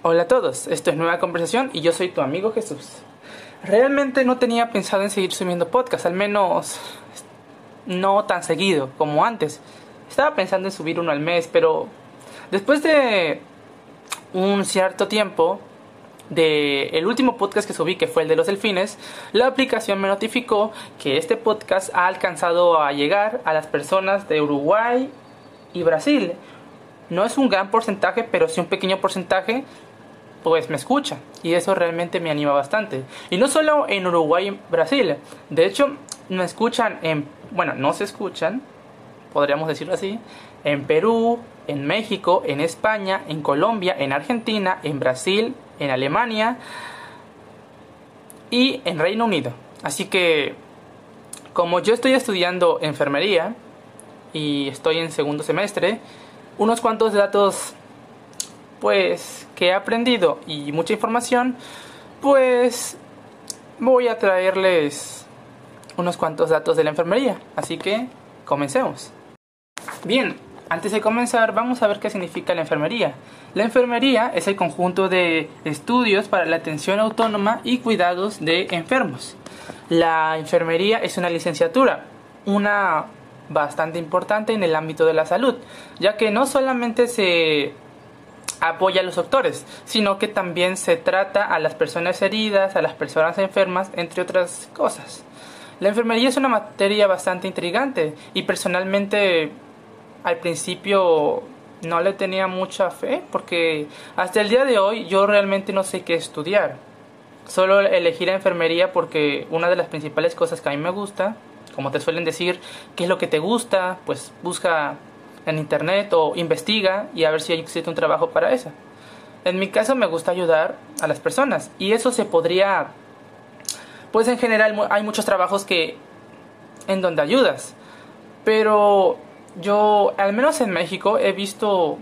Hola a todos, esto es Nueva Conversación y yo soy tu amigo Jesús. Realmente no tenía pensado en seguir subiendo podcast, al menos no tan seguido como antes. Estaba pensando en subir uno al mes, pero después de un cierto tiempo de el último podcast que subí, que fue el de los delfines, la aplicación me notificó que este podcast ha alcanzado a llegar a las personas de Uruguay y Brasil. No es un gran porcentaje, pero sí un pequeño porcentaje, pues me escucha. Y eso realmente me anima bastante. Y no solo en Uruguay y Brasil. De hecho, me escuchan en... Bueno, no se escuchan, podríamos decirlo así, en Perú, en México, en España, en Colombia, en Argentina, en Brasil, en Alemania y en Reino Unido. Así que, como yo estoy estudiando enfermería y estoy en segundo semestre, unos cuantos datos pues que he aprendido y mucha información, pues voy a traerles unos cuantos datos de la enfermería. Así que comencemos. Bien, antes de comenzar, vamos a ver qué significa la enfermería. La enfermería es el conjunto de estudios para la atención autónoma y cuidados de enfermos. La enfermería es una licenciatura, una bastante importante en el ámbito de la salud, ya que no solamente se apoya a los doctores, sino que también se trata a las personas heridas, a las personas enfermas, entre otras cosas. La enfermería es una materia bastante intrigante y personalmente al principio no le tenía mucha fe porque hasta el día de hoy yo realmente no sé qué estudiar. Solo elegí la enfermería porque una de las principales cosas que a mí me gusta, como te suelen decir, qué es lo que te gusta, pues busca en internet o investiga y a ver si existe un trabajo para eso. En mi caso me gusta ayudar a las personas y eso se podría, pues en general hay muchos trabajos que en donde ayudas, pero yo, al menos en México, he visto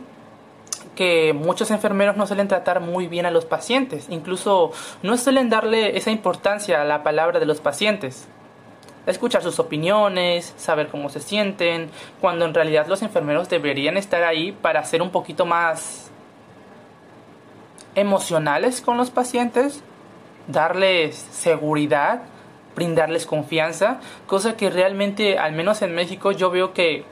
que muchos enfermeros no suelen tratar muy bien a los pacientes, incluso no suelen darle esa importancia a la palabra de los pacientes. Escuchar sus opiniones, saber cómo se sienten, cuando en realidad los enfermeros deberían estar ahí para ser un poquito más emocionales con los pacientes, darles seguridad, brindarles confianza, cosa que realmente, al menos en México, yo veo que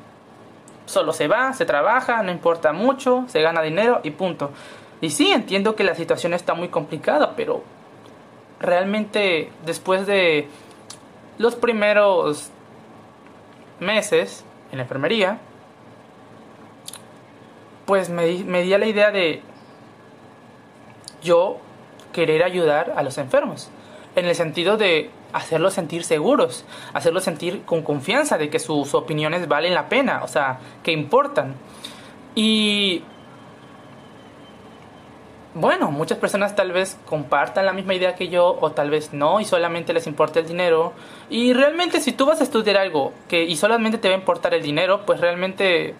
solo se va, se trabaja, no importa mucho, se gana dinero y punto. Y sí, entiendo que la situación está muy complicada, pero realmente después de los primeros meses en la enfermería, pues me, me di a la idea de yo querer ayudar a los enfermos, en el sentido de hacerlos sentir seguros, hacerlos sentir con confianza de que sus opiniones valen la pena, o sea, que importan. Y bueno, muchas personas tal vez compartan la misma idea que yo o tal vez no y solamente les importa el dinero. Y realmente si tú vas a estudiar algo que y solamente te va a importar el dinero, pues realmente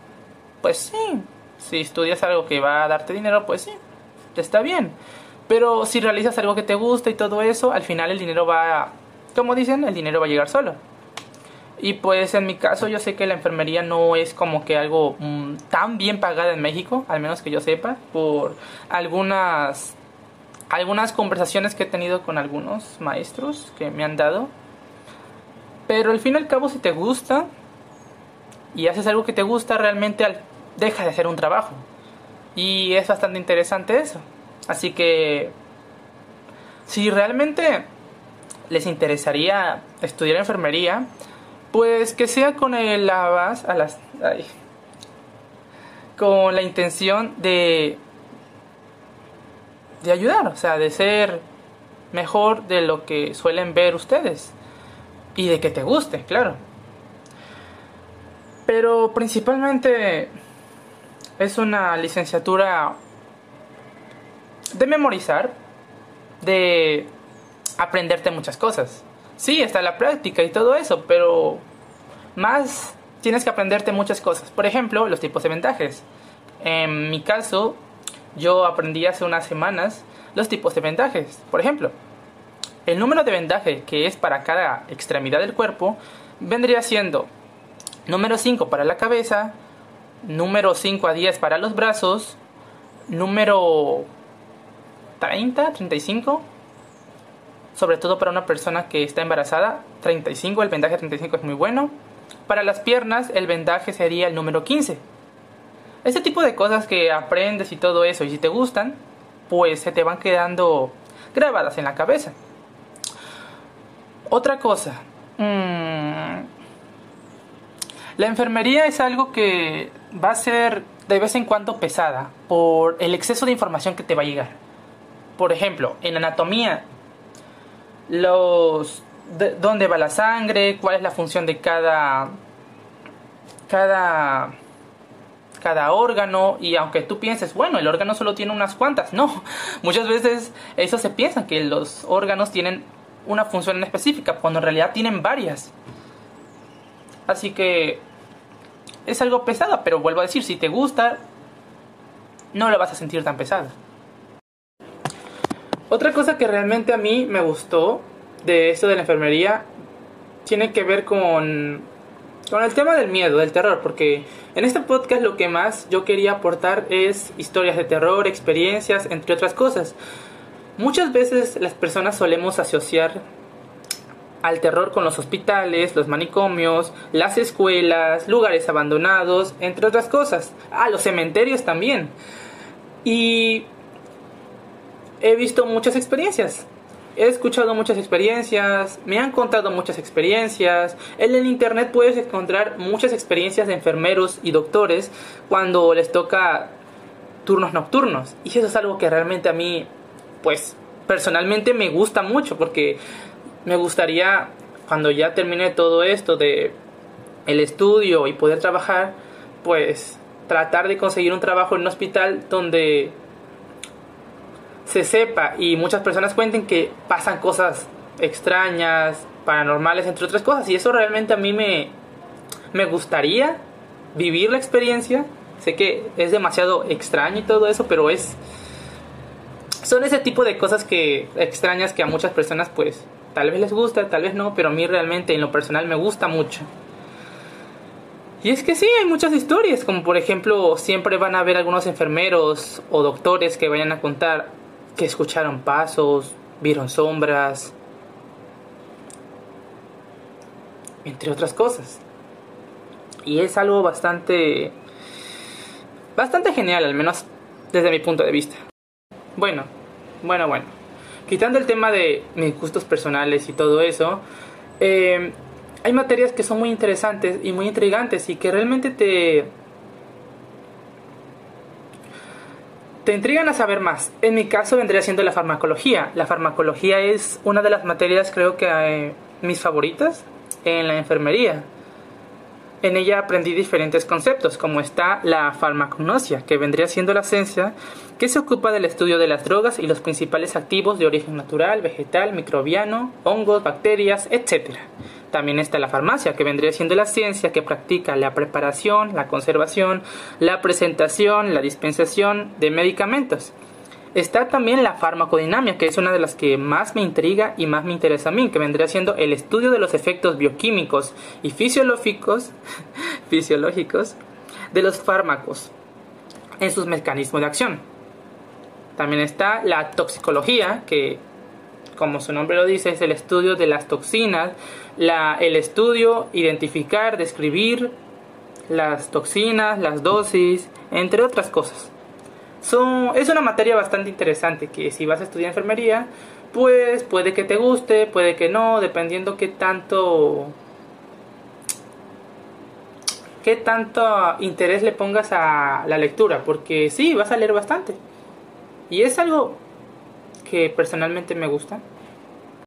pues sí, si estudias algo que va a darte dinero, pues sí, está bien. Pero si realizas algo que te gusta y todo eso, al final el dinero va como dicen, el dinero va a llegar solo. Y pues en mi caso yo sé que la enfermería no es como que algo mm, tan bien pagada en México, al menos que yo sepa, por algunas algunas conversaciones que he tenido con algunos maestros que me han dado. Pero al fin y al cabo si te gusta y haces algo que te gusta, realmente deja de hacer un trabajo. Y es bastante interesante eso. Así que si realmente les interesaría estudiar enfermería, pues que sea con el a las con la intención de de ayudar, o sea, de ser mejor de lo que suelen ver ustedes y de que te guste, claro. Pero principalmente es una licenciatura de memorizar, de aprenderte muchas cosas. Sí, está la práctica y todo eso, pero más tienes que aprenderte muchas cosas. Por ejemplo, los tipos de vendajes. En mi caso, yo aprendí hace unas semanas los tipos de vendajes. Por ejemplo, el número de vendaje que es para cada extremidad del cuerpo vendría siendo número 5 para la cabeza, número 5 a 10 para los brazos, número 30, 35. Sobre todo para una persona que está embarazada, 35, el vendaje 35 es muy bueno. Para las piernas, el vendaje sería el número 15. Ese tipo de cosas que aprendes y todo eso, y si te gustan, pues se te van quedando grabadas en la cabeza. Otra cosa, mmm, la enfermería es algo que va a ser de vez en cuando pesada por el exceso de información que te va a llegar. Por ejemplo, en anatomía, los dónde va la sangre, cuál es la función de cada cada cada órgano y aunque tú pienses, bueno, el órgano solo tiene unas cuantas, no, muchas veces eso se piensa que los órganos tienen una función específica cuando en realidad tienen varias. Así que es algo pesado, pero vuelvo a decir, si te gusta, no lo vas a sentir tan pesado. Otra cosa que realmente a mí me gustó de esto de la enfermería tiene que ver con, con el tema del miedo, del terror, porque en este podcast lo que más yo quería aportar es historias de terror, experiencias, entre otras cosas. Muchas veces las personas solemos asociar al terror con los hospitales, los manicomios, las escuelas, lugares abandonados, entre otras cosas. Ah, los cementerios también. Y he visto muchas experiencias. He escuchado muchas experiencias, me han contado muchas experiencias. En el internet puedes encontrar muchas experiencias de enfermeros y doctores cuando les toca turnos nocturnos. Y eso es algo que realmente a mí, pues, personalmente me gusta mucho porque me gustaría cuando ya termine todo esto de el estudio y poder trabajar, pues tratar de conseguir un trabajo en un hospital donde se sepa y muchas personas cuenten que pasan cosas extrañas, paranormales, entre otras cosas. Y eso realmente a mí me, me gustaría vivir la experiencia. Sé que es demasiado extraño y todo eso, pero es... Son ese tipo de cosas que extrañas que a muchas personas pues Tal vez les gusta, tal vez no, pero a mí realmente en lo personal me gusta mucho. Y es que sí, hay muchas historias, como por ejemplo, siempre van a haber algunos enfermeros o doctores que vayan a contar que escucharon pasos, vieron sombras, entre otras cosas. Y es algo bastante bastante genial, al menos desde mi punto de vista. Bueno, bueno, bueno quitando el tema de mis gustos personales y todo eso, eh, hay materias que son muy interesantes y muy intrigantes y que realmente te te intrigan a saber más. En mi caso vendría siendo la farmacología. La farmacología es una de las materias creo que eh, mis favoritas en la enfermería. En ella aprendí diferentes conceptos, como está la farmacognosia, que vendría siendo la ciencia que se ocupa del estudio de las drogas y los principales activos de origen natural, vegetal, microbiano, hongos, bacterias, etc. También está la farmacia, que vendría siendo la ciencia que practica la preparación, la conservación, la presentación, la dispensación de medicamentos. Está también la farmacodinamia, que es una de las que más me intriga y más me interesa a mí, que vendría siendo el estudio de los efectos bioquímicos y fisiológicos, fisiológicos de los fármacos en sus mecanismos de acción. También está la toxicología, que como su nombre lo dice, es el estudio de las toxinas, la, el estudio, identificar, describir las toxinas, las dosis, entre otras cosas es una materia bastante interesante que si vas a estudiar enfermería, pues puede que te guste, puede que no, dependiendo qué tanto qué tanto interés le pongas a la lectura, porque sí, vas a leer bastante. Y es algo que personalmente me gusta.